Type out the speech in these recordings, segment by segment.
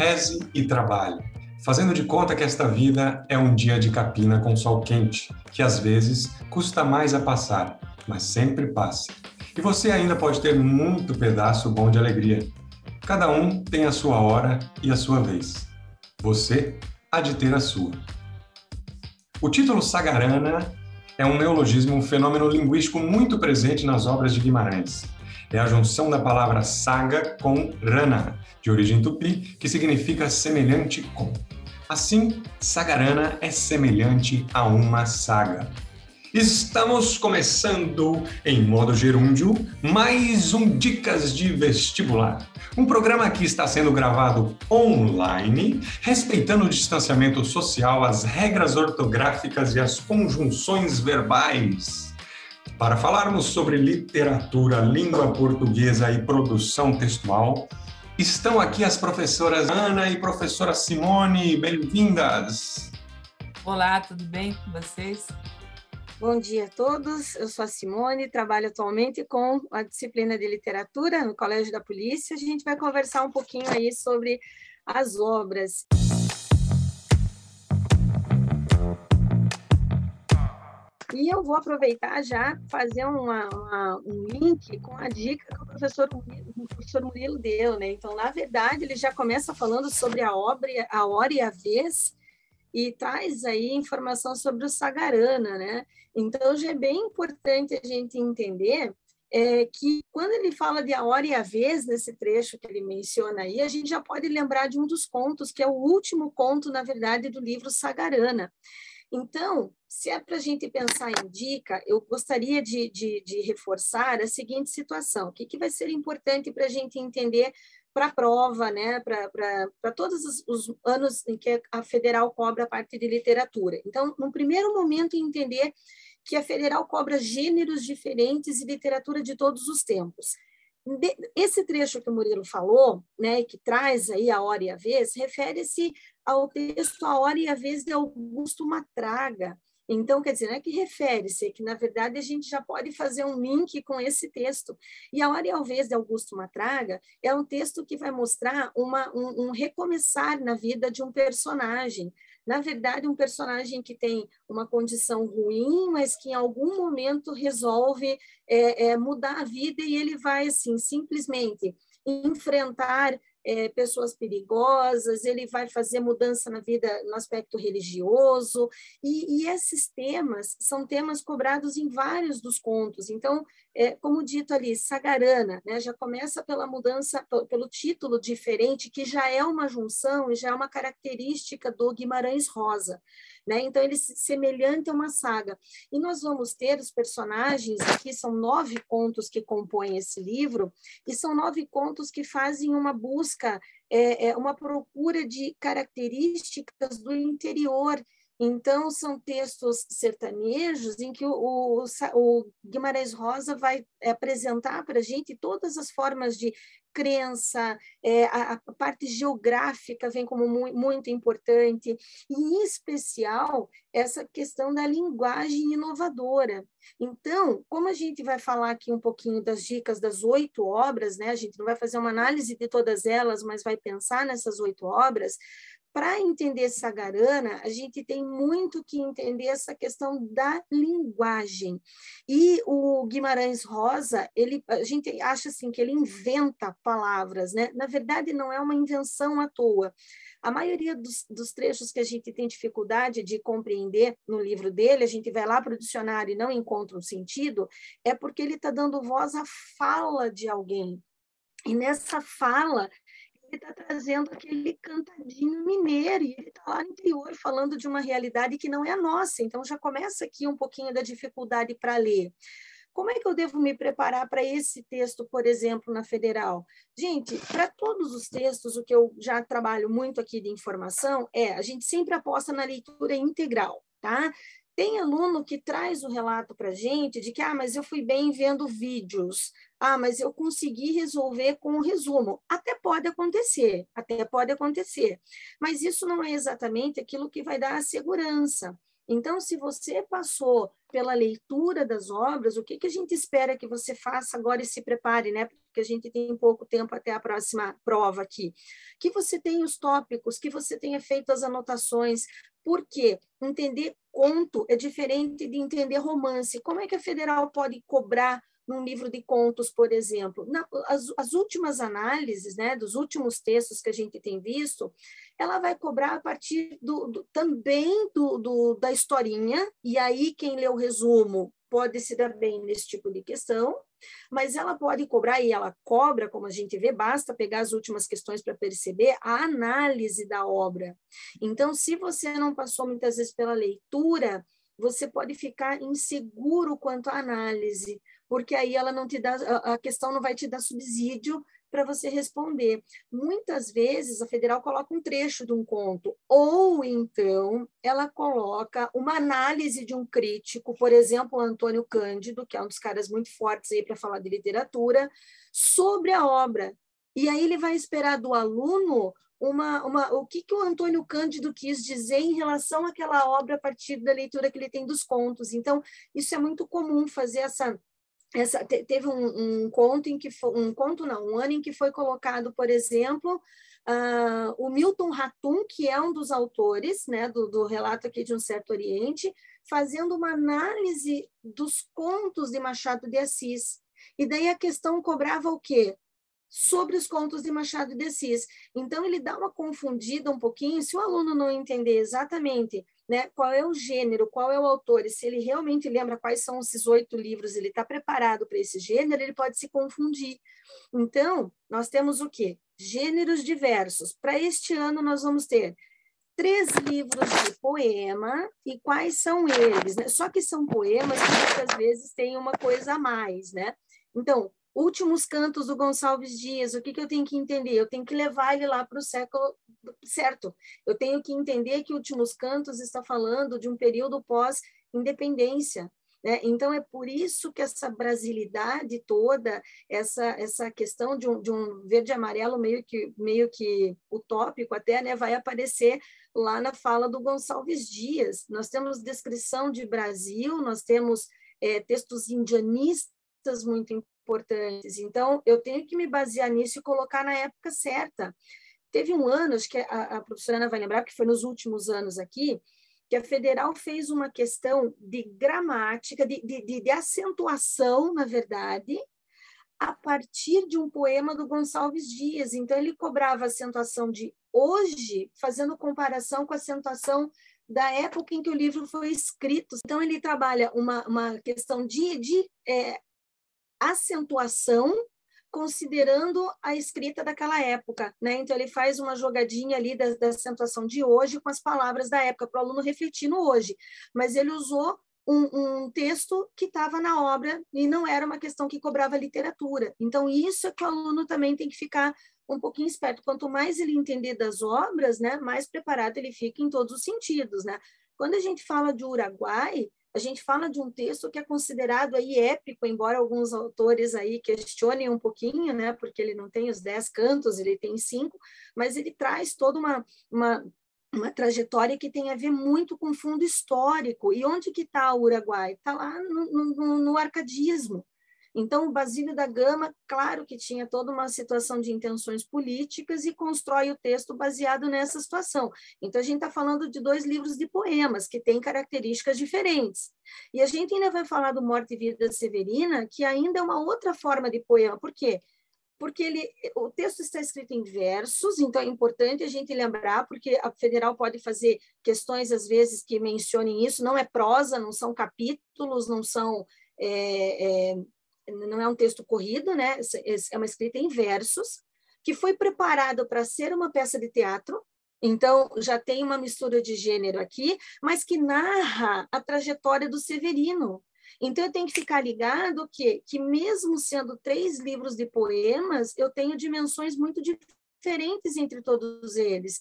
reze e trabalhe, fazendo de conta que esta vida é um dia de capina com sol quente, que às vezes custa mais a passar, mas sempre passa. E você ainda pode ter muito pedaço bom de alegria. Cada um tem a sua hora e a sua vez. Você há de ter a sua. O título Sagarana é um neologismo, um fenômeno linguístico muito presente nas obras de Guimarães. É a junção da palavra saga com rana, de origem tupi, que significa semelhante com. Assim, sagarana é semelhante a uma saga. Estamos começando, em modo gerúndio, mais um Dicas de Vestibular. Um programa que está sendo gravado online, respeitando o distanciamento social, as regras ortográficas e as conjunções verbais. Para falarmos sobre literatura, língua portuguesa e produção textual, estão aqui as professoras Ana e professora Simone. Bem-vindas! Olá, tudo bem com vocês? Bom dia a todos. Eu sou a Simone, trabalho atualmente com a disciplina de literatura no Colégio da Polícia. A gente vai conversar um pouquinho aí sobre as obras. E eu vou aproveitar já fazer uma, uma, um link com a dica que o professor, o professor Murilo deu, né? Então, na verdade, ele já começa falando sobre a obra, a hora e a vez, e traz aí informação sobre o Sagarana, né? Então, já é bem importante a gente entender é, que quando ele fala de a hora e a vez nesse trecho que ele menciona aí, a gente já pode lembrar de um dos contos, que é o último conto, na verdade, do livro Sagarana. Então, se é para a gente pensar em dica, eu gostaria de, de, de reforçar a seguinte situação: o que, que vai ser importante para a gente entender para a prova, né, para todos os, os, anos em que a federal cobra a parte de literatura. Então, no primeiro momento, entender que a federal cobra gêneros diferentes e literatura de todos os tempos. Esse trecho que o Murilo falou, né, que traz aí a hora e a vez, refere-se ao texto A Hora e a Vez de Augusto Matraga, então, quer dizer, não é que refere-se, é que, na verdade, a gente já pode fazer um link com esse texto. E A Hora e a Vez de Augusto Matraga é um texto que vai mostrar uma, um, um recomeçar na vida de um personagem. Na verdade, um personagem que tem uma condição ruim, mas que em algum momento resolve é, é, mudar a vida e ele vai, assim, simplesmente enfrentar é, pessoas perigosas, ele vai fazer mudança na vida no aspecto religioso, e, e, esses temas são temas cobrados em vários dos contos. Então, é, como dito ali, Sagarana, né, já começa pela mudança, pelo título diferente, que já é uma junção e já é uma característica do Guimarães Rosa. Né? Então, ele é semelhante a uma saga. E nós vamos ter os personagens, aqui são nove contos que compõem esse livro, e são nove contos que fazem uma busca, é, é uma procura de características do interior então, são textos sertanejos em que o, o, o Guimarães Rosa vai apresentar para a gente todas as formas de crença, é, a, a, parte geográfica vem como mu muito importante, e em especial essa questão da linguagem inovadora. Então, como a gente vai falar aqui um pouquinho das dicas das oito obras, né? a gente não vai fazer uma análise de todas elas, mas vai pensar nessas oito obras, para entender Sagarana, a gente tem muito que entender essa questão da linguagem. E o Guimarães Rosa, ele, a gente acha assim que ele inventa palavras, né? Na verdade, não é uma invenção à toa. A maioria dos, dos trechos que a gente tem dificuldade de compreender no livro dele, a gente vai lá para o dicionário e não encontra um sentido, é porque ele está dando voz à fala de alguém. E nessa fala, ele está trazendo aquele cantadinho mineiro, e ele está lá no interior falando de uma realidade que não é a nossa. Então, já começa aqui um pouquinho da dificuldade para ler. Como é que eu devo me preparar para esse texto, por exemplo, na federal? Gente, para todos os textos, o que eu já trabalho muito aqui de informação é a gente sempre aposta na leitura integral, tá? Tem aluno que traz o relato para a gente de que, ah, mas eu fui bem vendo vídeos, ah, mas eu consegui resolver com um resumo. Até pode acontecer, até pode acontecer, mas isso não é exatamente aquilo que vai dar a segurança. Então, se você passou pela leitura das obras, o que, que a gente espera que você faça agora e se prepare, né? Porque a gente tem pouco tempo até a próxima prova aqui. Que você tenha os tópicos, que você tenha feito as anotações, porque entender conto é diferente de entender romance. Como é que a federal pode cobrar num livro de contos, por exemplo. Na, as, as, últimas análises, né, dos últimos textos que a gente tem visto, ela vai cobrar a partir do, do também do, do, da historinha, e aí quem lê o resumo pode se dar bem nesse tipo de questão, mas ela pode cobrar, e ela cobra, como a gente vê, basta pegar as últimas questões para perceber a análise da obra. Então, se você não passou muitas vezes pela leitura, você pode ficar inseguro quanto à análise, porque aí ela não te dá, a questão não vai te dar subsídio para você responder. Muitas vezes a federal coloca um trecho de um conto, ou então ela coloca uma análise de um crítico, por exemplo, o Antônio Cândido, que é um dos caras muito fortes aí para falar de literatura, sobre a obra. E aí ele vai esperar do aluno uma, uma, o que, que o Antônio Cândido quis dizer em relação àquela obra a partir da leitura que ele tem dos contos. Então, isso é muito comum fazer essa essa, teve um, um, conto em que foi, um conto não, um ano em que foi colocado, por exemplo, uh, o Milton Ratum, que é um dos autores, né, do, do relato aqui de um certo Oriente, fazendo uma análise dos contos de Machado de Assis. E daí a questão cobrava o quê? Sobre os contos de Machado de Assis. Então ele dá uma confundida um pouquinho, se o aluno não entender exatamente né, qual é o gênero, qual é o autor, e se ele realmente lembra quais são esses oito livros, ele está preparado para esse gênero, ele pode se confundir. Então, nós temos o quê? Gêneros diversos. Para este ano, nós vamos ter três livros de poema, e quais são eles? Né? Só que são poemas que muitas vezes têm uma coisa a mais, né? Então, Últimos Cantos do Gonçalves Dias, o que, que eu tenho que entender? Eu tenho que levar ele lá para o século certo. Eu tenho que entender que Últimos Cantos está falando de um período pós-independência. Né? Então, é por isso que essa brasilidade toda, essa, essa questão de um, de um verde e amarelo meio que, meio que utópico até, né, vai aparecer lá na fala do Gonçalves Dias. Nós temos descrição de Brasil, nós temos é, textos indianistas muito importantes. Então, eu tenho que me basear nisso e colocar na época certa. Teve um ano, acho que a, a professora Ana vai lembrar, porque foi nos últimos anos aqui, que a federal fez uma questão de gramática, de, de, de acentuação, na verdade, a partir de um poema do Gonçalves Dias. Então, ele cobrava a acentuação de hoje, fazendo comparação com a acentuação da época em que o livro foi escrito. Então, ele trabalha uma, uma questão de, de é, acentuação considerando a escrita daquela época, né? Então ele faz uma jogadinha ali da, da acentuação de hoje com as palavras da época para o aluno refletir no hoje, mas ele usou um, um texto que estava na obra e não era uma questão que cobrava literatura. Então isso é que o aluno também tem que ficar um pouquinho esperto. Quanto mais ele entender das obras, né, mais preparado ele fica em todos os sentidos, né? Quando a gente fala de Uruguai, a gente fala de um texto que é considerado aí épico, embora alguns autores aí questionem um pouquinho, né, porque ele não tem os dez cantos, ele tem cinco, mas ele traz toda uma, uma, uma trajetória que tem a ver muito com fundo histórico. E onde que está o Uruguai? Está lá no, no, no arcadismo. Então, o Basílio da Gama, claro que tinha toda uma situação de intenções políticas e constrói o texto baseado nessa situação. Então, a gente está falando de dois livros de poemas que têm características diferentes. E a gente ainda vai falar do Morte e Vida Severina, que ainda é uma outra forma de poema. Por quê? porque ele, o texto está escrito em versos, então é importante a gente lembrar, porque a federal pode fazer questões, às vezes, que mencionem isso, não é prosa, não são capítulos, não são é, é, não é um texto corrido, né? É uma escrita em versos, que foi preparado para ser uma peça de teatro. Então, já tem uma mistura de gênero aqui, mas que narra a trajetória do Severino. Então, eu tenho que ficar ligado que, que mesmo sendo três livros de poemas, eu tenho dimensões muito diferentes entre todos eles.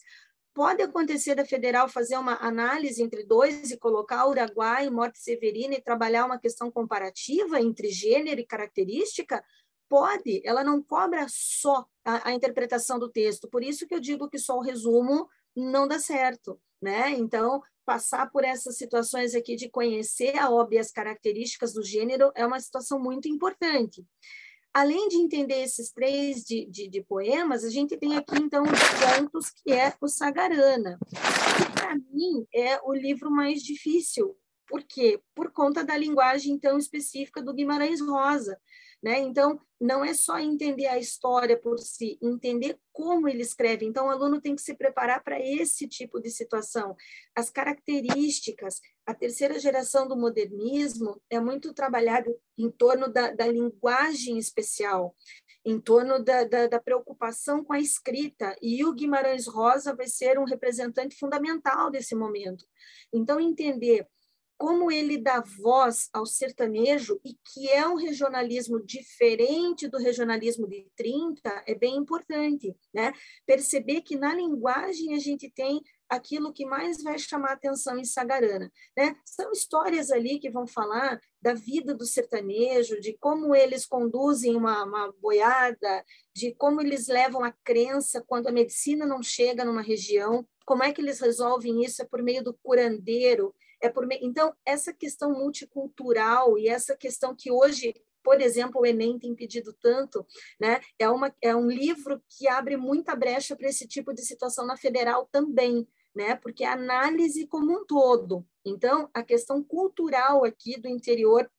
Pode acontecer da federal fazer uma análise entre dois e colocar Uruguai e Morte Severina e trabalhar uma questão comparativa entre gênero e característica? Pode, ela não cobra só a, a interpretação do texto. Por isso que eu digo que só o resumo não dá certo, né? Então, passar por essas situações aqui de conhecer a obra e as características do gênero é uma situação muito importante. Além de entender esses três de, de, de poemas, a gente tem aqui, então, os contos, que é o Sagarana. Que, para mim, é o livro mais difícil. Por quê? Por conta da linguagem tão específica do Guimarães Rosa. Né? Então, não é só entender a história por si, entender como ele escreve. Então, o aluno tem que se preparar para esse tipo de situação. As características, a terceira geração do modernismo é muito trabalhado em torno da, da linguagem especial, em torno da, da, da, preocupação com a escrita, e o Guimarães Rosa vai ser um representante fundamental desse momento. Então, entender como ele dá voz ao sertanejo e que é um regionalismo diferente do regionalismo de 30 é bem importante, né? Perceber que na linguagem a gente tem aquilo que mais vai chamar atenção em Sagarana, né? São histórias ali que vão falar da vida do sertanejo, de como eles conduzem uma, uma boiada, de como eles levam a crença quando a medicina não chega numa região, como é que eles resolvem isso é por meio do curandeiro, é por. Então, essa questão multicultural e essa questão que hoje por exemplo, o Enem tem pedido tanto, né? É, uma, é um livro que abre muita brecha para esse tipo de situação na federal também, né? Porque a análise como um todo. Então, a questão cultural aqui do interior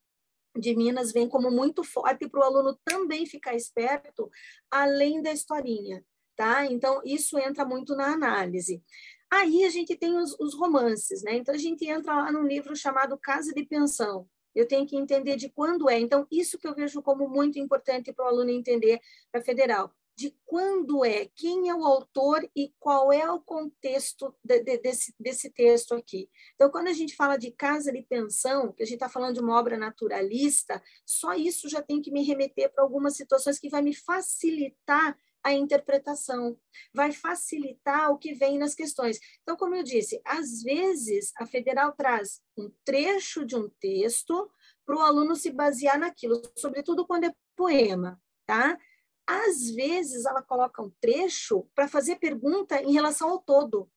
de Minas vem como muito forte para o aluno também ficar esperto, além da historinha, tá? Então, isso entra muito na análise. Aí a gente tem os, os romances, né? Então a gente entra lá num livro chamado Casa de Pensão. Eu tenho que entender de quando é. Então, isso que eu vejo como muito importante para o aluno entender para federal. De quando é, quem é o autor e qual é o contexto de, de, desse, desse texto aqui. Então, quando a gente fala de casa de pensão, que a gente está falando de uma obra naturalista, só isso já tem que me remeter para algumas situações que vai me facilitar a interpretação, vai facilitar o que vem nas questões. Então, como eu disse, às vezes a federal traz um trecho de um texto para o aluno se basear naquilo, sobretudo quando é poema, tá? Às vezes ela coloca um trecho para fazer pergunta em relação ao todo.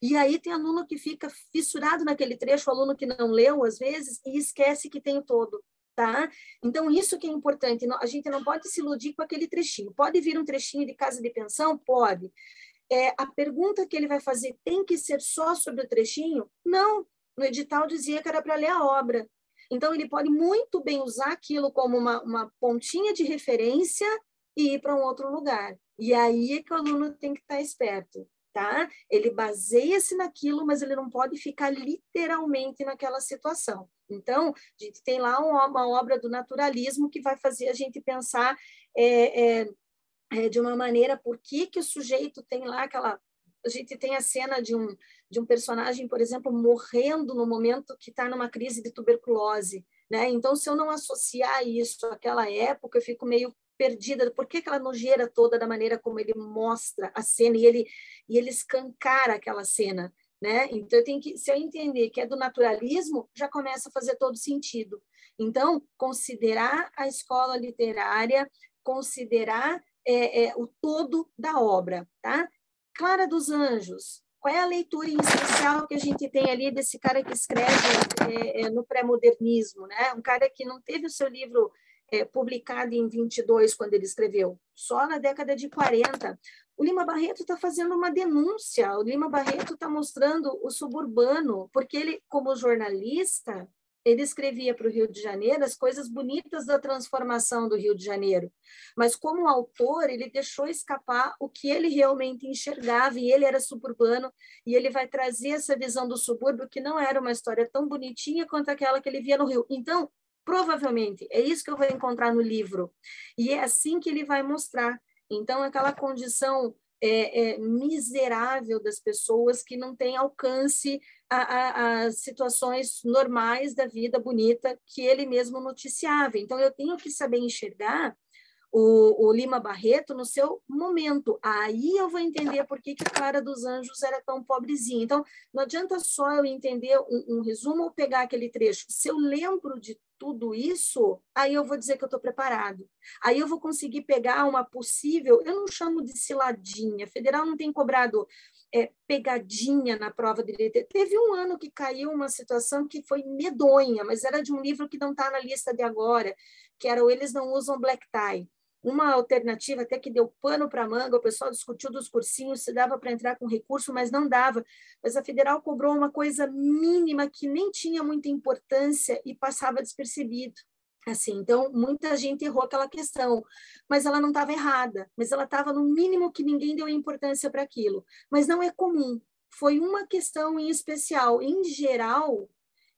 E aí tem aluno que fica fissurado naquele trecho, aluno que não leu às vezes e esquece que tem o todo tá? Então, isso que é importante, a gente não pode se iludir com aquele trechinho. Pode vir um trechinho de casa de pensão? Pode. É, a pergunta que ele vai fazer tem que ser só sobre o trechinho? Não. No edital dizia que era para ler a obra. Então, ele pode muito bem usar aquilo como uma, uma pontinha de referência e ir para um outro lugar. E aí é que o aluno tem que estar esperto. Tá? Ele baseia-se naquilo, mas ele não pode ficar literalmente naquela situação. Então, a gente tem lá uma, obra do naturalismo que vai fazer a gente pensar é, é, é, de uma maneira por que, que o sujeito tem lá aquela. A gente tem a cena de um, de um personagem, por exemplo, morrendo no momento que está numa crise de tuberculose. Né? Então, se eu não associar isso àquela época, eu fico meio perdida. Por que aquela nojeira toda da maneira como ele mostra a cena e ele, e ele escancara aquela cena? Né? Então, eu tenho que, se eu entender que é do naturalismo, já começa a fazer todo sentido. Então, considerar a escola literária, considerar é, é, o todo da obra. Tá? Clara dos Anjos, qual é a leitura essencial que a gente tem ali desse cara que escreve é, é no pré-modernismo? Né? Um cara que não teve o seu livro é, publicado em 22, quando ele escreveu, só na década de 40. O Lima Barreto está fazendo uma denúncia, o Lima Barreto está mostrando o suburbano, porque ele, como jornalista, ele escrevia para o Rio de Janeiro as coisas bonitas da transformação do Rio de Janeiro. Mas, como autor, ele deixou escapar o que ele realmente enxergava, e ele era suburbano, e ele vai trazer essa visão do subúrbio, que não era uma história tão bonitinha quanto aquela que ele via no Rio. Então, Provavelmente, é isso que eu vou encontrar no livro. E é assim que ele vai mostrar. Então, aquela condição é, é, miserável das pessoas que não têm alcance a, situações normais da vida bonita que ele mesmo noticiava. Então, eu tenho que saber enxergar o, o, Lima Barreto no seu momento. Aí eu vou entender por que, que Clara dos Anjos era tão pobrezinha. Então, não adianta só eu entender um, um resumo ou pegar aquele trecho. Se eu lembro de tudo isso, aí eu vou dizer que eu estou preparado. Aí eu vou conseguir pegar uma possível, eu não chamo de ciladinha, federal não tem cobrado é, pegadinha na prova de literatura. Teve um ano que caiu uma situação que foi medonha, mas era de um livro que não está na lista de agora, que era o Eles Não Usam Black Tie. Uma alternativa até que deu pano para manga, o pessoal discutiu dos cursinhos se dava para entrar com recurso, mas não dava. Mas a federal cobrou uma coisa mínima que nem tinha muita importância e passava despercebido. Assim, então, muita gente errou aquela questão, mas ela não estava errada, mas ela estava no mínimo que ninguém deu importância para aquilo. Mas não é comum. Foi uma questão em especial. Em geral,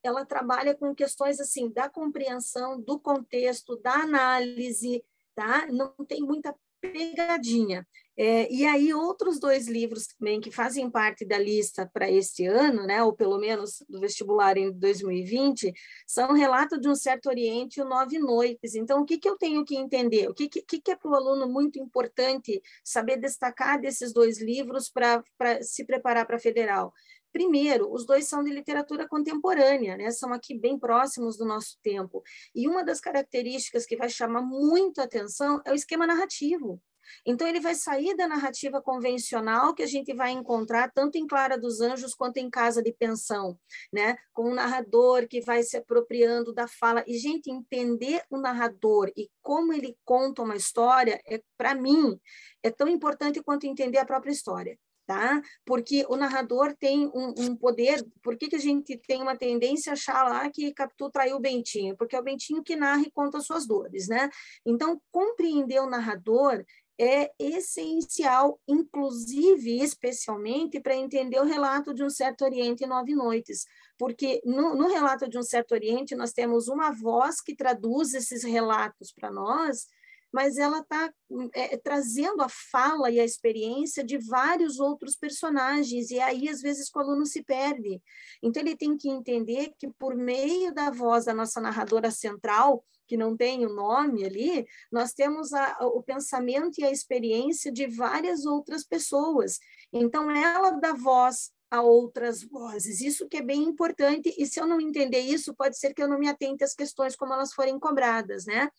ela trabalha com questões assim da compreensão do contexto, da análise, tá? Não tem muita pegadinha. É, e aí, outros dois livros também que fazem parte da lista para este ano, né, ou pelo menos do vestibular em 2020, são Relato de um Certo Oriente e o Nove Noites. Então, o que, que eu tenho que entender? O que, que, que é para o aluno muito importante saber destacar desses dois livros para se preparar para a federal? Primeiro, os dois são de literatura contemporânea, né? são aqui bem próximos do nosso tempo. E uma das características que vai chamar muito atenção é o esquema narrativo. Então, ele vai sair da narrativa convencional que a gente vai encontrar tanto em Clara dos Anjos quanto em Casa de Pensão, né? com um narrador que vai se apropriando da fala. E, gente, entender o narrador e como ele conta uma história, é, para mim, é tão importante quanto entender a própria história tá? Porque o narrador tem um, um, poder. Por que, que a gente tem uma tendência a achar lá que Capitu traiu o Bentinho? Porque é o Bentinho que narra e conta suas dores, né? Então, compreender o narrador é essencial, inclusive, especialmente, para entender o relato de um certo Oriente em Nove Noites, porque no, no relato de um certo Oriente nós temos uma voz que traduz esses relatos para nós, mas ela está é, trazendo a fala e a experiência de vários outros personagens, e aí, às vezes, o aluno se perde. Então, ele tem que entender que, por meio da voz da nossa narradora central, que não tem o nome ali, nós temos a, o pensamento e a experiência de várias outras pessoas. Então, ela dá voz a outras vozes. Isso que é bem importante, e se eu não entender isso, pode ser que eu não me atente às questões como elas forem cobradas, né?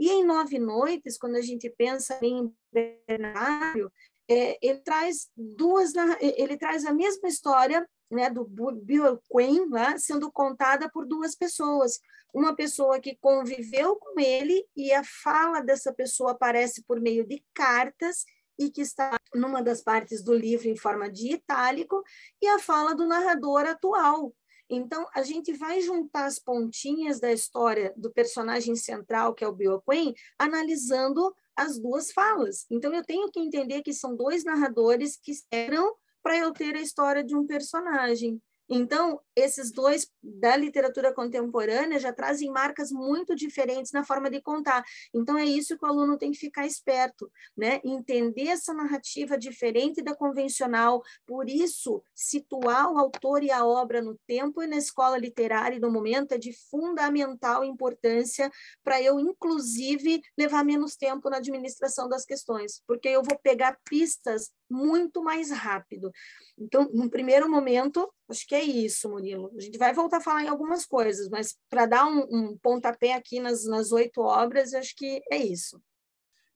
E em Nove Noites, quando a gente pensa em Bernardo, é, ele traz duas, ele traz a mesma história né, do Bill né, sendo contada por duas pessoas. Uma pessoa que conviveu com ele e a fala dessa pessoa aparece por meio de cartas e que está numa das partes do livro em forma de itálico, e a fala do narrador atual, então, a gente vai juntar as pontinhas da história do personagem central, que é o Bill Quinn, analisando as duas falas. Então, eu tenho que entender que são dois narradores que eram para eu ter a história de um personagem. Então, esses dois da literatura contemporânea já trazem marcas muito diferentes na forma de contar. Então, é isso que o aluno tem que ficar esperto, né? Entender essa narrativa diferente da convencional. Por isso, situar o autor e a obra no tempo e na escola literária e no momento é de fundamental importância para eu, inclusive, levar menos tempo na administração das questões, porque eu vou pegar pistas muito mais rápido. Então, no primeiro momento, acho que é isso, Murilo. A gente vai voltar a falar em algumas coisas, mas para dar um, um, pontapé aqui nas, nas oito obras, acho que é isso.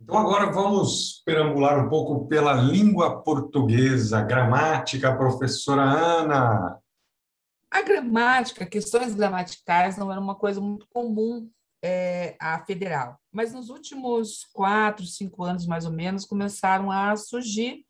Então, agora vamos perambular um pouco pela língua portuguesa, gramática, professora Ana. A gramática, questões gramaticais não era uma coisa muito comum é, à federal, mas nos últimos quatro, cinco anos, mais ou menos, começaram a surgir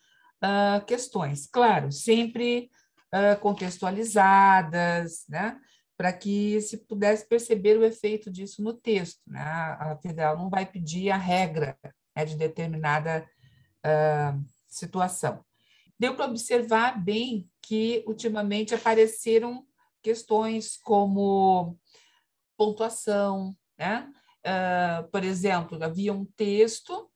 uh, questões, claro, sempre uh, contextualizadas, né? para que se pudesse perceber o efeito disso no texto. Né? A federal não vai pedir a regra né, de determinada uh, situação. Deu para observar bem que, ultimamente, apareceram questões como pontuação, né? Uh, por exemplo, havia um texto,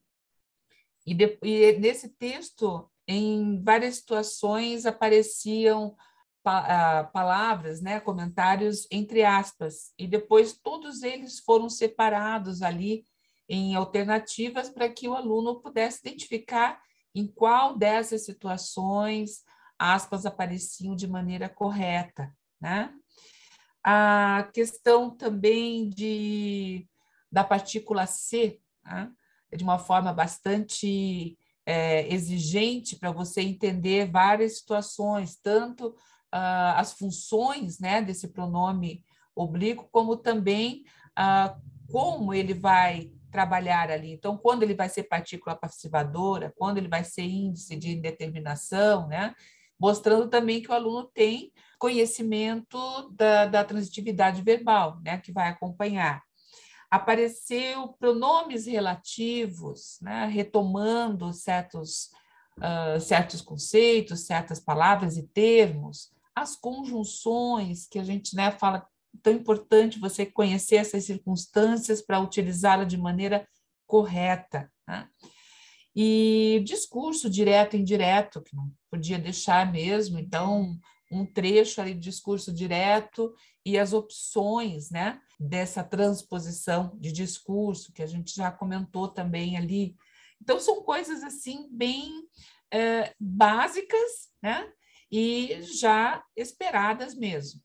e, de, e nesse texto em várias situações apareciam pa palavras, né, comentários entre aspas, e depois todos eles foram separados ali em alternativas para que o aluno pudesse identificar em qual dessas situações aspas apareciam de maneira correta, né? A questão também de da partícula C, né? de uma forma bastante é, exigente para você entender várias situações, tanto uh, as funções né, desse pronome oblíquo, como também uh, como ele vai trabalhar ali. Então, quando ele vai ser partícula passivadora, quando ele vai ser índice de indeterminação, né? mostrando também que o aluno tem conhecimento da, da transitividade verbal, né? que vai acompanhar. Apareceu pronomes relativos, né? retomando certos, uh, certos conceitos, certas palavras e termos, as conjunções que a gente né, fala tão importante você conhecer essas circunstâncias para utilizá-la de maneira correta. Né? E discurso direto e indireto, que não podia deixar mesmo, então, um trecho ali de discurso direto e as opções né, dessa transposição de discurso, que a gente já comentou também ali. Então, são coisas assim bem é, básicas né, e já esperadas mesmo.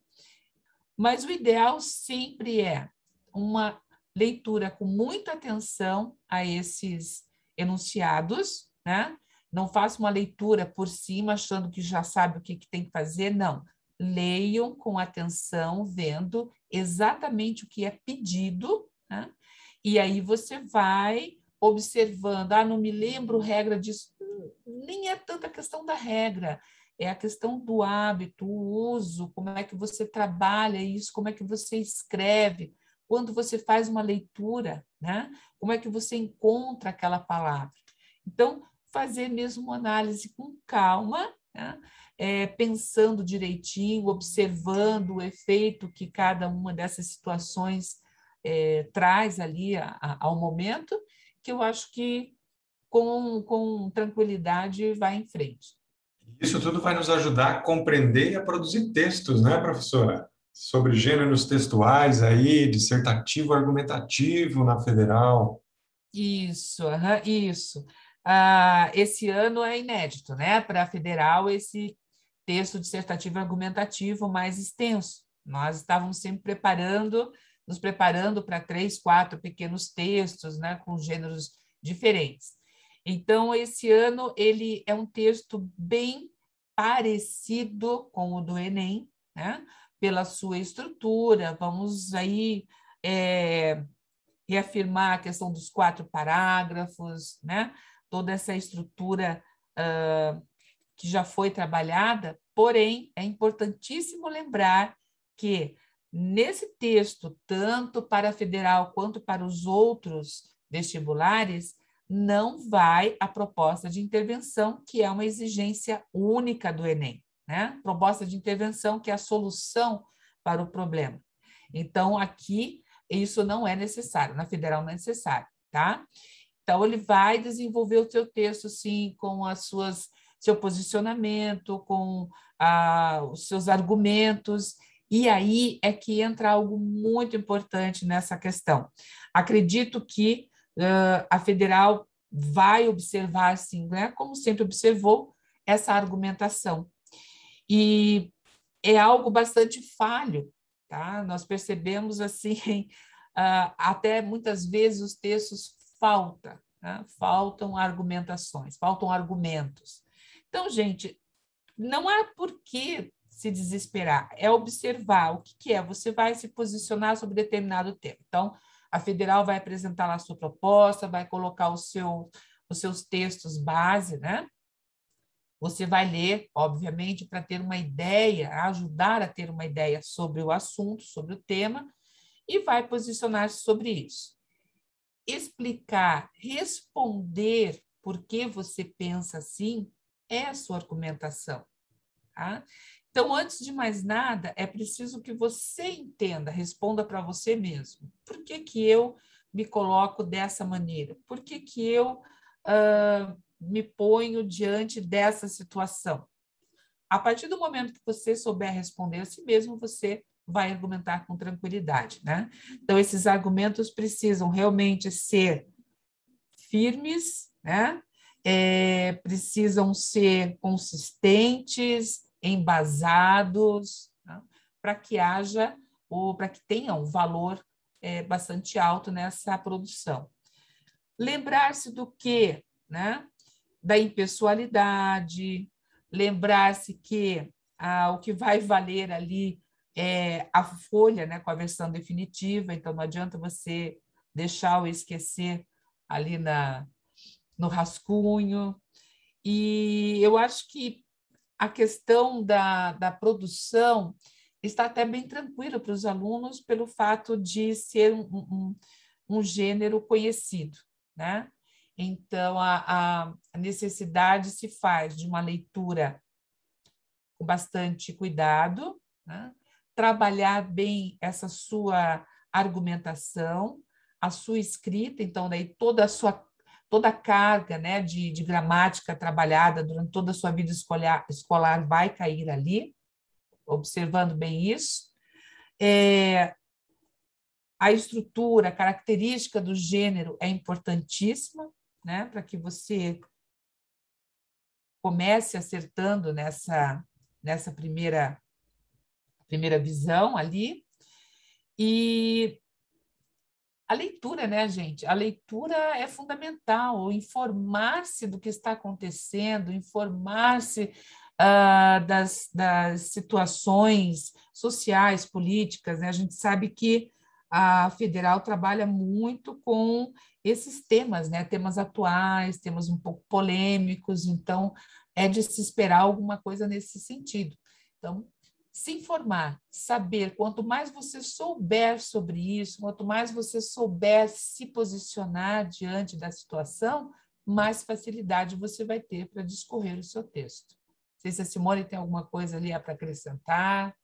Mas o ideal sempre é uma leitura com muita atenção a esses enunciados, né? Não faça uma leitura por cima achando que já sabe o que, que tem que fazer, não. Leiam com atenção, vendo exatamente o que é pedido, né? e aí você vai observando. Ah, não me lembro regra disso. Nem é tanta questão da regra, é a questão do hábito, o uso, como é que você trabalha isso, como é que você escreve, quando você faz uma leitura, né? Como é que você encontra aquela palavra? Então, fazer mesmo uma análise com calma, né? é, pensando direitinho, observando o efeito que cada uma dessas situações é, traz ali a, a, ao momento, que eu acho que com, com tranquilidade vai em frente. Isso tudo vai nos ajudar a compreender e a produzir textos, né, professora? Sobre gêneros textuais aí, dissertativo, argumentativo na federal. Isso, isso. Ah, esse ano é inédito, né? Para a federal, esse texto dissertativo argumentativo mais extenso. Nós estávamos sempre preparando, nos preparando para três, quatro pequenos textos, né, com gêneros diferentes. Então, esse ano ele é um texto bem parecido com o do Enem, né? pela sua estrutura. Vamos aí é, reafirmar a questão dos quatro parágrafos, né? Toda essa estrutura uh, que já foi trabalhada, porém, é importantíssimo lembrar que nesse texto, tanto para a federal quanto para os outros vestibulares, não vai a proposta de intervenção, que é uma exigência única do Enem, né? Proposta de intervenção que é a solução para o problema. Então, aqui, isso não é necessário, na federal não é necessário, tá? Então, ele vai desenvolver o seu texto, sim, com as suas seu posicionamento, com ah, os seus argumentos, e aí é que entra algo muito importante nessa questão. Acredito que uh, a federal vai observar, assim, né, como sempre observou, essa argumentação. E é algo bastante falho, tá? Nós percebemos, assim, uh, até muitas vezes os textos faltam, né? faltam argumentações, faltam argumentos. Então, gente, não há por que se desesperar, é observar o que, que é, você vai se posicionar sobre determinado tema. Então, a federal vai apresentar lá a sua proposta, vai colocar o seu, os seus textos base, né? Você vai ler, obviamente, para ter uma ideia, ajudar a ter uma ideia sobre o assunto, sobre o tema, e vai posicionar-se sobre isso. Explicar, responder por que você pensa assim é a sua argumentação. Tá? Então, antes de mais nada, é preciso que você entenda, responda para você mesmo. Por que, que eu me coloco dessa maneira? Por que, que eu uh, me ponho diante dessa situação? A partir do momento que você souber responder a si mesmo, você vai argumentar com tranquilidade, né? Então, esses argumentos precisam realmente ser firmes, né? É, precisam ser consistentes, embasados, né? para que haja ou para que tenha um valor é, bastante alto nessa produção. Lembrar-se do que, né? da impessoalidade, lembrar-se que ah, o que vai valer ali é a folha, né, com a versão definitiva, então não adianta você deixar ou esquecer ali na, no rascunho. E eu acho que a questão da, da produção está até bem tranquila para os alunos pelo fato de ser um, um, um gênero conhecido, né? Então, a, a necessidade se faz de uma leitura com bastante cuidado, né? Trabalhar bem essa sua argumentação, a sua escrita, então, daí toda a sua toda a carga né, de, de gramática trabalhada durante toda a sua vida escolar, escolar vai cair ali, observando bem isso. É, a estrutura, a característica do gênero é importantíssima, né, para que você comece acertando nessa, nessa primeira, primeira visão ali. E a leitura, né, gente? A leitura é fundamental, informar-se do que está acontecendo, informar-se uh, das, das situações sociais, políticas. Né? A gente sabe que a federal trabalha muito com esses temas, né? temas atuais, temas um pouco polêmicos, então é de se esperar alguma coisa nesse sentido. Então, se informar, saber, quanto mais você souber sobre isso, quanto mais você souber se posicionar diante da situação, mais facilidade você vai ter para discorrer o seu texto. Não sei se a Simone tem alguma coisa ali para acrescentar.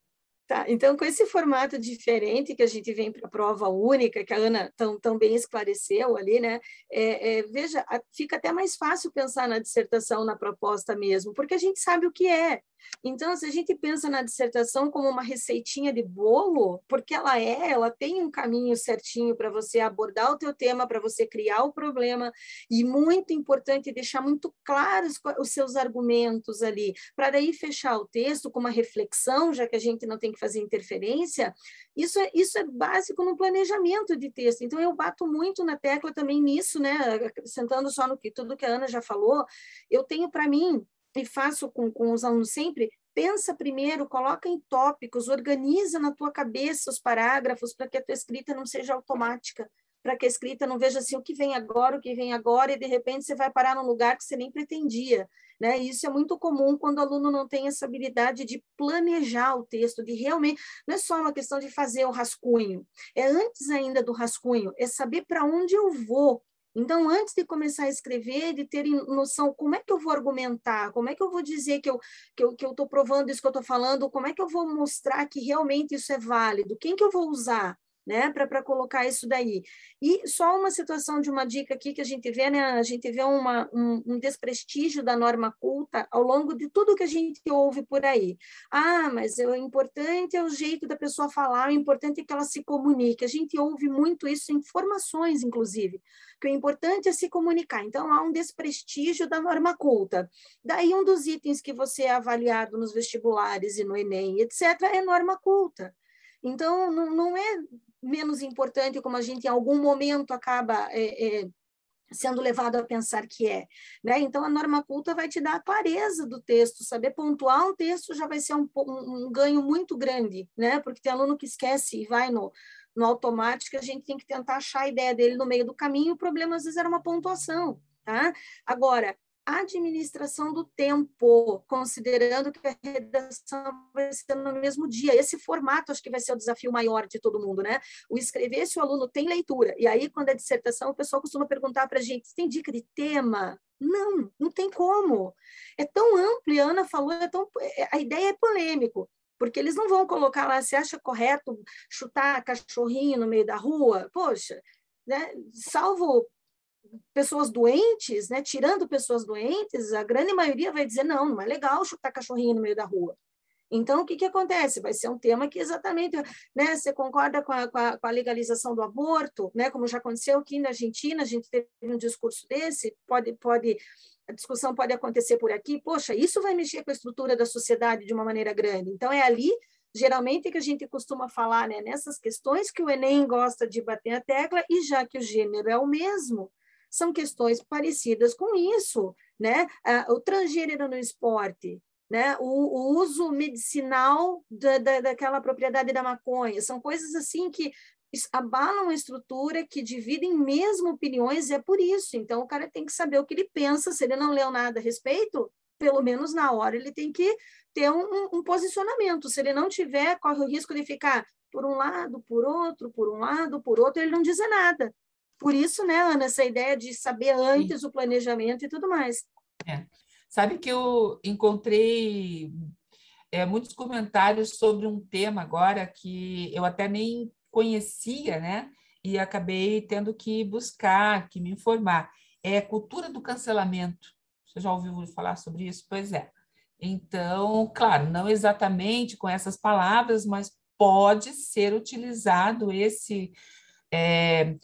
Tá, então, com esse formato diferente que a gente vem para a prova única, que a Ana tão, tão bem esclareceu ali, né? É, é, veja, fica até mais fácil pensar na dissertação, na proposta mesmo, porque a gente sabe o que é. Então, se a gente pensa na dissertação como uma receitinha de bolo, porque ela é, ela tem um caminho certinho para você abordar o teu tema, para você criar o problema, e muito importante deixar muito claros os seus argumentos ali, para daí fechar o texto com uma reflexão, já que a gente não tem que fazer interferência, isso é, isso é básico no planejamento de texto. Então, eu bato muito na tecla também nisso, né? Acrescentando só no que tudo que a Ana já falou, eu tenho para mim e faço com, com os alunos sempre, pensa primeiro, coloca em tópicos, organiza na tua cabeça os parágrafos para que a tua escrita não seja automática, para que a escrita não veja assim o que vem agora, o que vem agora, e de repente você vai parar num lugar que você nem pretendia. Né? Isso é muito comum quando o aluno não tem essa habilidade de planejar o texto, de realmente, não é só uma questão de fazer o rascunho, é antes ainda do rascunho, é saber para onde eu vou, então, antes de começar a escrever, de ter noção como é que eu vou argumentar, como é que eu vou dizer que eu que eu que estou provando isso que eu estou falando, como é que eu vou mostrar que realmente isso é válido, quem que eu vou usar, né, para colocar isso daí. E só uma situação de uma dica aqui que a gente vê, né, a gente vê uma, um, um, desprestígio da norma culta ao longo de tudo que a gente ouve por aí. Ah, mas o importante é o jeito da pessoa falar, o importante é que ela se comunique. A gente ouve muito isso em formações, inclusive, que o importante é se comunicar. Então, há um desprestígio da norma culta. Daí, um dos itens que você é avaliado nos vestibulares e no Enem, etc., é norma culta. Então, não, não é menos importante como a gente em algum momento acaba é, é, sendo levado a pensar que é. Né? Então, a norma culta vai te dar a clareza do texto, saber pontuar um texto já vai ser um, um, um ganho muito grande, né? porque tem aluno que esquece e vai no, no automático, a gente tem que tentar achar a ideia dele no meio do caminho, o problema às vezes era uma pontuação. Tá? Agora, administração do tempo, considerando que a redação vai ser no mesmo dia. Esse formato acho que vai ser o desafio maior de todo mundo, né? O escrever se o aluno tem leitura. E aí, quando é dissertação, o pessoal costuma perguntar para a gente: tem dica de tema? Não, não tem como. É tão amplo, a Ana falou, é tão, é, a ideia é polêmico porque eles não vão colocar lá, você acha correto chutar cachorrinho no meio da rua? Poxa, né? salvo pessoas doentes, né, tirando pessoas doentes, a grande maioria vai dizer não, não é legal chutar cachorrinho no meio da rua. Então, o que, que acontece? Vai ser um tema que exatamente, né, você concorda com a, com a, com a legalização do aborto, né, como já aconteceu aqui na Argentina, a gente teve um discurso desse, pode, pode, a discussão pode acontecer por aqui, poxa, isso vai mexer com a estrutura da sociedade de uma maneira grande. Então, é ali geralmente que a gente costuma falar né, nessas questões que o Enem gosta de bater a tecla, e já que o gênero é o mesmo, são questões parecidas com isso. né? Uh, o transgênero no esporte, né? O, o uso medicinal da, da, daquela propriedade da maconha, são coisas assim que abalam a estrutura, que dividem mesmo opiniões, e é por isso. Então, o cara tem que saber o que ele pensa, se ele não leu nada a respeito, pelo menos na hora ele tem que ter um, um posicionamento. Se ele não tiver, corre o risco de ficar por um lado, por outro, por um lado, por outro, ele não dizer nada. Por isso, né, Ana, essa ideia de saber antes Sim. o planejamento e tudo mais. É. Sabe que eu encontrei é, muitos comentários sobre um tema agora que eu até nem conhecia, né? E acabei tendo que buscar, que me informar. É cultura do cancelamento. Você já ouviu falar sobre isso? Pois é. Então, claro, não exatamente com essas palavras, mas pode ser utilizado esse é,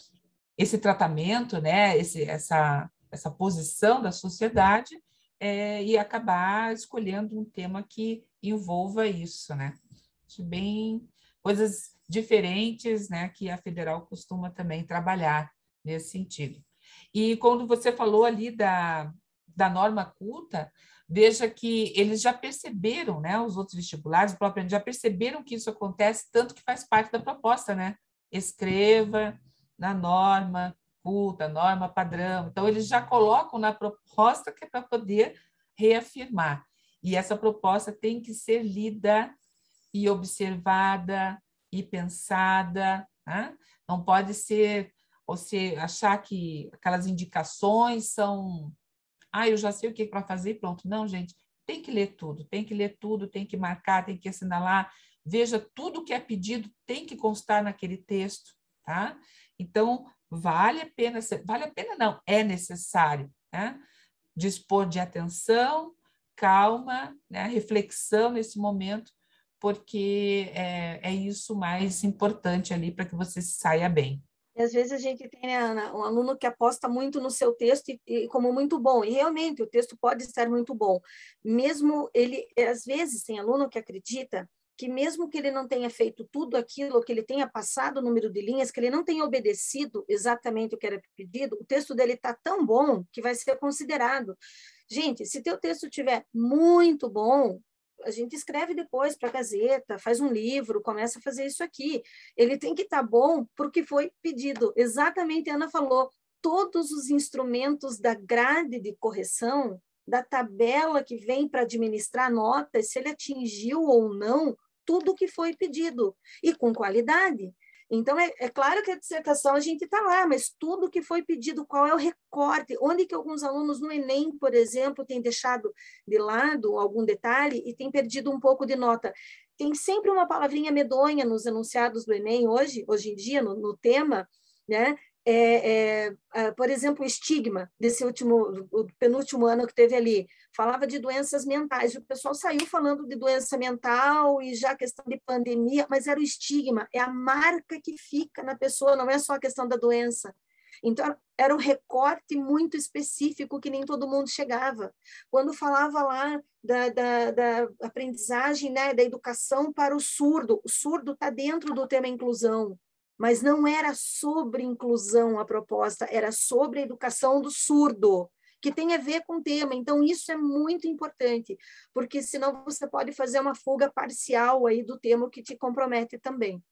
esse tratamento, né? Esse, essa essa posição da sociedade é, e acabar escolhendo um tema que envolva isso, né? Acho bem coisas diferentes, né, que a federal costuma também trabalhar nesse sentido. E quando você falou ali da, da norma culta, veja que eles já perceberam, né, os outros vestibulares, próprio já perceberam que isso acontece, tanto que faz parte da proposta, né? Escreva na norma culta, norma padrão. Então, eles já colocam na proposta que é para poder reafirmar. E essa proposta tem que ser lida e observada e pensada, né? não pode ser você achar que aquelas indicações são, ah, eu já sei o que é para fazer, pronto. Não, gente, tem que ler tudo, tem que ler tudo, tem que marcar, tem que assinalar, veja tudo que é pedido tem que constar naquele texto, tá? Então, vale a pena, vale a pena não, é necessário, né? Dispor de atenção, calma, né? reflexão nesse momento porque é, é isso mais importante ali para que você saia bem. E às vezes a gente tem né, um aluno que aposta muito no seu texto e, e, como muito bom, e realmente o texto pode ser muito bom. Mesmo ele, às vezes, tem aluno que acredita que mesmo que ele não tenha feito tudo aquilo, que ele tenha passado o número de linhas, que ele não tenha obedecido exatamente o que era pedido, o texto dele está tão bom que vai ser considerado. Gente, se teu texto estiver muito bom, a gente escreve depois para a Gazeta, faz um livro, começa a fazer isso aqui. Ele tem que estar tá bom porque foi pedido. Exatamente, a Ana falou, todos os instrumentos da grade de correção, da tabela que vem para administrar notas, se ele atingiu ou não, tudo que foi pedido, e com qualidade. Então, é, é, claro que a dissertação a gente está lá, mas tudo que foi pedido, qual é o recorte, onde que alguns alunos no Enem, por exemplo, têm deixado de lado algum detalhe e têm perdido um pouco de nota. Tem sempre uma palavrinha medonha nos enunciados do Enem hoje, hoje em dia, no, no tema, né? É, é, por exemplo, o estigma desse último, penúltimo ano que teve ali, falava de doenças mentais, o pessoal saiu falando de doença mental e já questão de pandemia, mas era o estigma, é a marca que fica na pessoa, não é só a questão da doença. Então, era um recorte muito específico que nem todo mundo chegava. Quando falava lá da, da, da aprendizagem, né, da educação para o surdo, o surdo está dentro do tema inclusão mas não era sobre inclusão a proposta, era sobre a educação do surdo, que tem a ver com o tema. Então, isso é muito importante, porque senão você pode fazer uma fuga parcial aí do tema que te compromete também.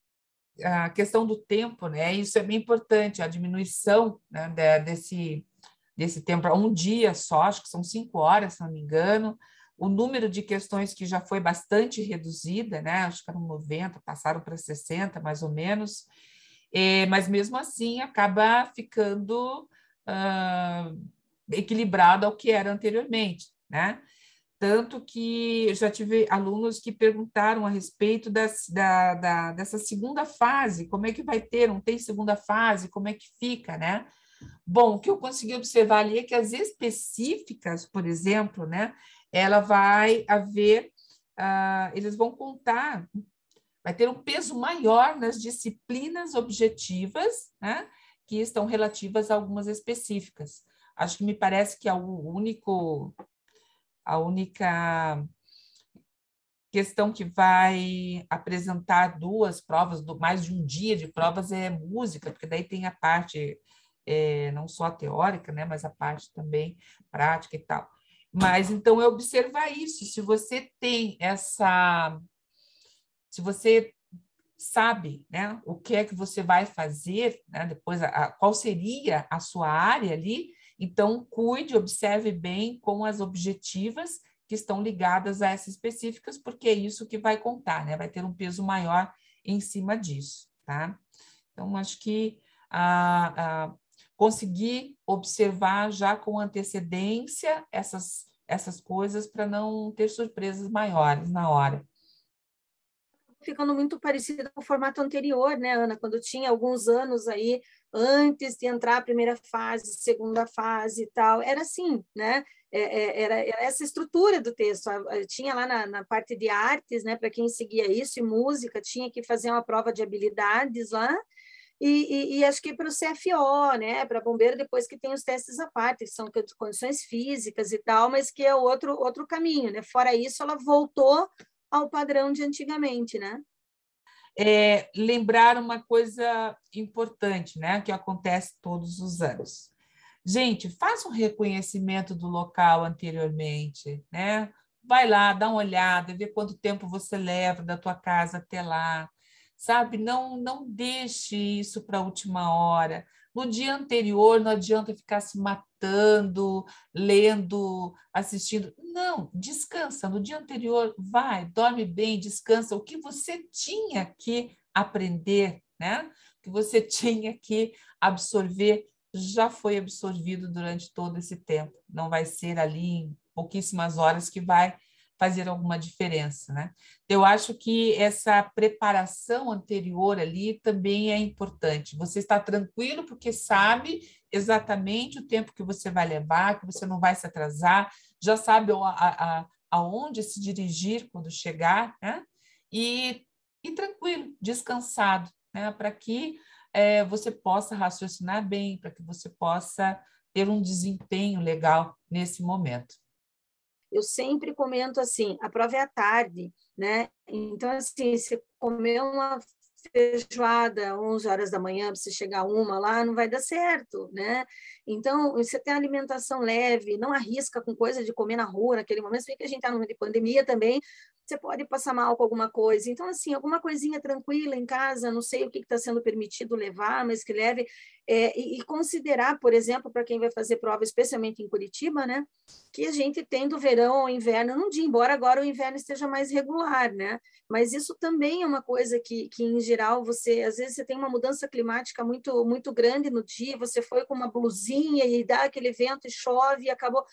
A questão do tempo, né? Isso é bem importante, a diminuição né, desse, desse tempo para um dia só, acho que são cinco horas, se não me engano. O número de questões que já foi bastante reduzida, né? Acho que eram 90, passaram para 60, mais ou menos é, mas mesmo assim acaba ficando uh, equilibrado ao que era anteriormente, né? Tanto que eu já tive alunos que perguntaram a respeito das, da, da, dessa segunda fase, como é que vai ter, não tem segunda fase, como é que fica, né? Bom, o que eu consegui observar ali é que as específicas, por exemplo, né, ela vai haver, uh, eles vão contar vai ter um peso maior nas disciplinas objetivas, né, que estão relativas a algumas específicas. Acho que me parece que é o único, a única questão que vai apresentar duas provas, mais de um dia de provas é música, porque daí tem a parte é, não só teórica, né, mas a parte também prática e tal. Mas então é observar isso. Se você tem essa, se você sabe, né, o que é que você vai fazer, né, depois a, a, qual seria a sua área ali, então cuide, observe bem com as objetivas que estão ligadas a essas específicas, porque é isso que vai contar, né? Vai ter um peso maior em cima disso, tá? Então, acho que a, conseguir observar já com antecedência essas, essas coisas para não ter surpresas maiores na hora ficando muito parecido com o formato anterior, né, Ana? Quando tinha alguns anos aí antes de entrar a primeira fase, segunda fase e tal, era assim, né? É, é, era, essa estrutura do texto. Tinha lá na, na parte de artes, né? Para quem seguia isso, e música, tinha que fazer uma prova de habilidades lá. E, e, e acho que para o CFO, né? Para bombeiro, depois que tem os testes à parte, que são condições físicas e tal, mas que é outro, outro caminho, né? Fora isso, ela voltou ao padrão de antigamente, né? É, lembrar uma coisa importante, né, que acontece todos os anos. Gente, faça um reconhecimento do local anteriormente, né? Vai lá, dá uma olhada, vê quanto tempo você leva da tua casa até lá, sabe? Não, não deixe isso para a última hora. No dia anterior, não adianta ficar se matando, lendo, assistindo. Não, descansa. No dia anterior, vai, dorme bem, descansa. O que você tinha que aprender, né? O que você tinha que absorver já foi absorvido durante todo esse tempo. Não vai ser ali em pouquíssimas horas que vai fazer alguma diferença, né? Eu acho que essa preparação anterior ali também é importante. Você está tranquilo porque sabe exatamente o tempo que você vai levar, que você não vai se atrasar, já sabe a, a, aonde se dirigir quando chegar, né? E, e tranquilo, descansado, né? Para que é, você possa raciocinar bem, para que você possa ter um desempenho legal nesse momento eu sempre comento assim, a prova é à tarde, né? Então, assim, se comer uma feijoada 11 horas da manhã, você chegar uma lá, não vai dar certo, né? Então, você tem alimentação leve, não arrisca com coisa de comer na rua naquele momento, se bem que a gente está numa de pandemia também, você pode passar mal com alguma coisa. Então, assim, alguma coisinha tranquila em casa, não sei o que está sendo permitido levar, mas que leve. É, e, e, considerar, por exemplo, para quem vai fazer prova, especialmente em Curitiba, né, que a gente tem do verão ao inverno num dia, embora agora o inverno esteja mais regular, né? Mas isso também é uma coisa que, que em geral, você, às vezes, você tem uma mudança climática muito, muito grande no dia, você foi com uma blusinha e dá aquele vento e chove e acabou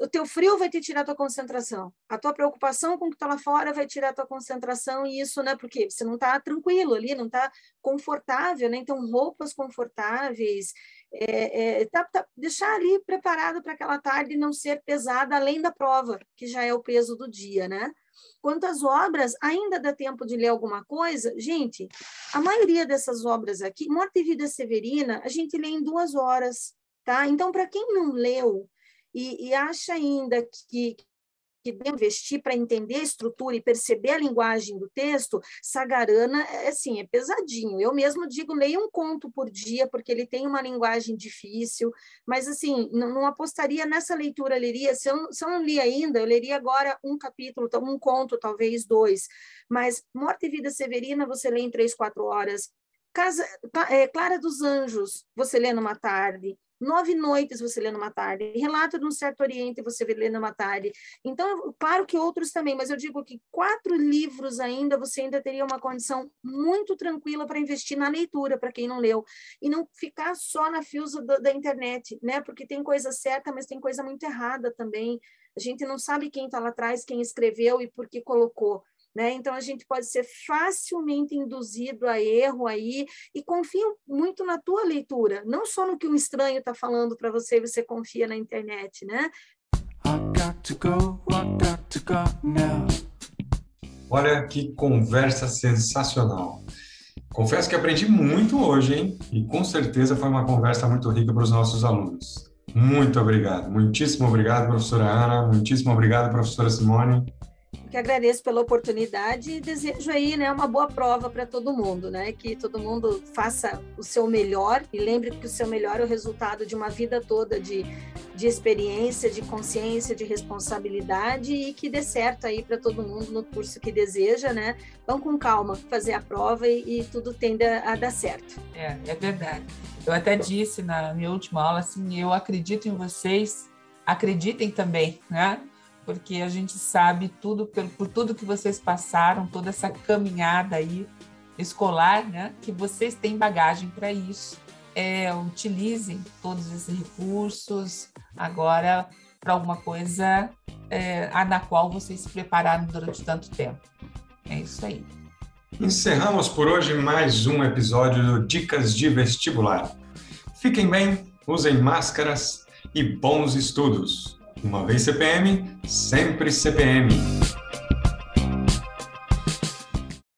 o teu frio vai te tirar a tua concentração. A tua preocupação com o que está lá fora vai tirar a tua concentração e isso, né? Porque você não está tranquilo ali, não está confortável, né? Então, roupas confortáveis, é, é, tá, tá, deixar ali preparado para aquela tarde não ser pesada além da prova, que já é o peso do dia, né? Quanto às obras, ainda dá tempo de ler alguma coisa? Gente, a maioria dessas obras aqui, Morte e Vida Severina, a gente lê em duas horas, tá? Então, para quem não leu, e, e acha ainda que, que deve investir para entender a estrutura e perceber a linguagem do texto, Sagarana é assim, é pesadinho. Eu mesmo digo, leia um conto por dia, porque ele tem uma linguagem difícil, mas assim, não, não apostaria nessa leitura, leria, se eu, se eu não li ainda, eu leria agora um capítulo, então, um conto, talvez dois, mas Morte e Vida Severina você lê em três, quatro horas, Casa, é, Clara dos Anjos, você lê numa tarde. Nove noites você lê numa tarde. Relato de um certo Oriente você lê numa tarde. Então, claro que outros também, mas eu digo que quatro livros ainda você ainda teria uma condição muito tranquila para investir na leitura, para quem não leu. E não ficar só na fios da, da internet, né? Porque tem coisa certa, mas tem coisa muito errada também. A gente não sabe quem está lá atrás, quem escreveu e por que colocou. Né? Então, a gente pode ser facilmente induzido a erro aí e confio muito na tua leitura, não só no que um estranho está falando para você e você confia na internet, né? Olha que conversa sensacional. Confesso que aprendi muito hoje, hein? E com certeza foi uma conversa muito rica para os nossos alunos. Muito obrigado. Muitíssimo obrigado, professora Ana. Muitíssimo obrigado, professora Simone que agradeço pela oportunidade e desejo aí, né, uma boa prova para todo mundo, né? Que todo mundo faça o seu melhor e lembre que o seu melhor é o resultado de uma vida toda de, de experiência, de consciência, de responsabilidade e que dê certo aí para todo mundo no curso que deseja, né? Vão com calma fazer a prova e, e tudo tende a dar certo. É, é verdade. Eu até disse na minha última aula assim, eu acredito em vocês, acreditem também, né? Porque a gente sabe tudo por, tudo que vocês passaram, toda essa caminhada aí escolar, né? Que vocês têm bagagem para isso. É, utilizem todos esses recursos agora para alguma coisa é, na qual vocês se prepararam durante tanto tempo. É isso aí. Encerramos por hoje mais um episódio do Dicas de Vestibular. Fiquem bem, usem máscaras e bons estudos. Uma vez CPM, sempre CPM.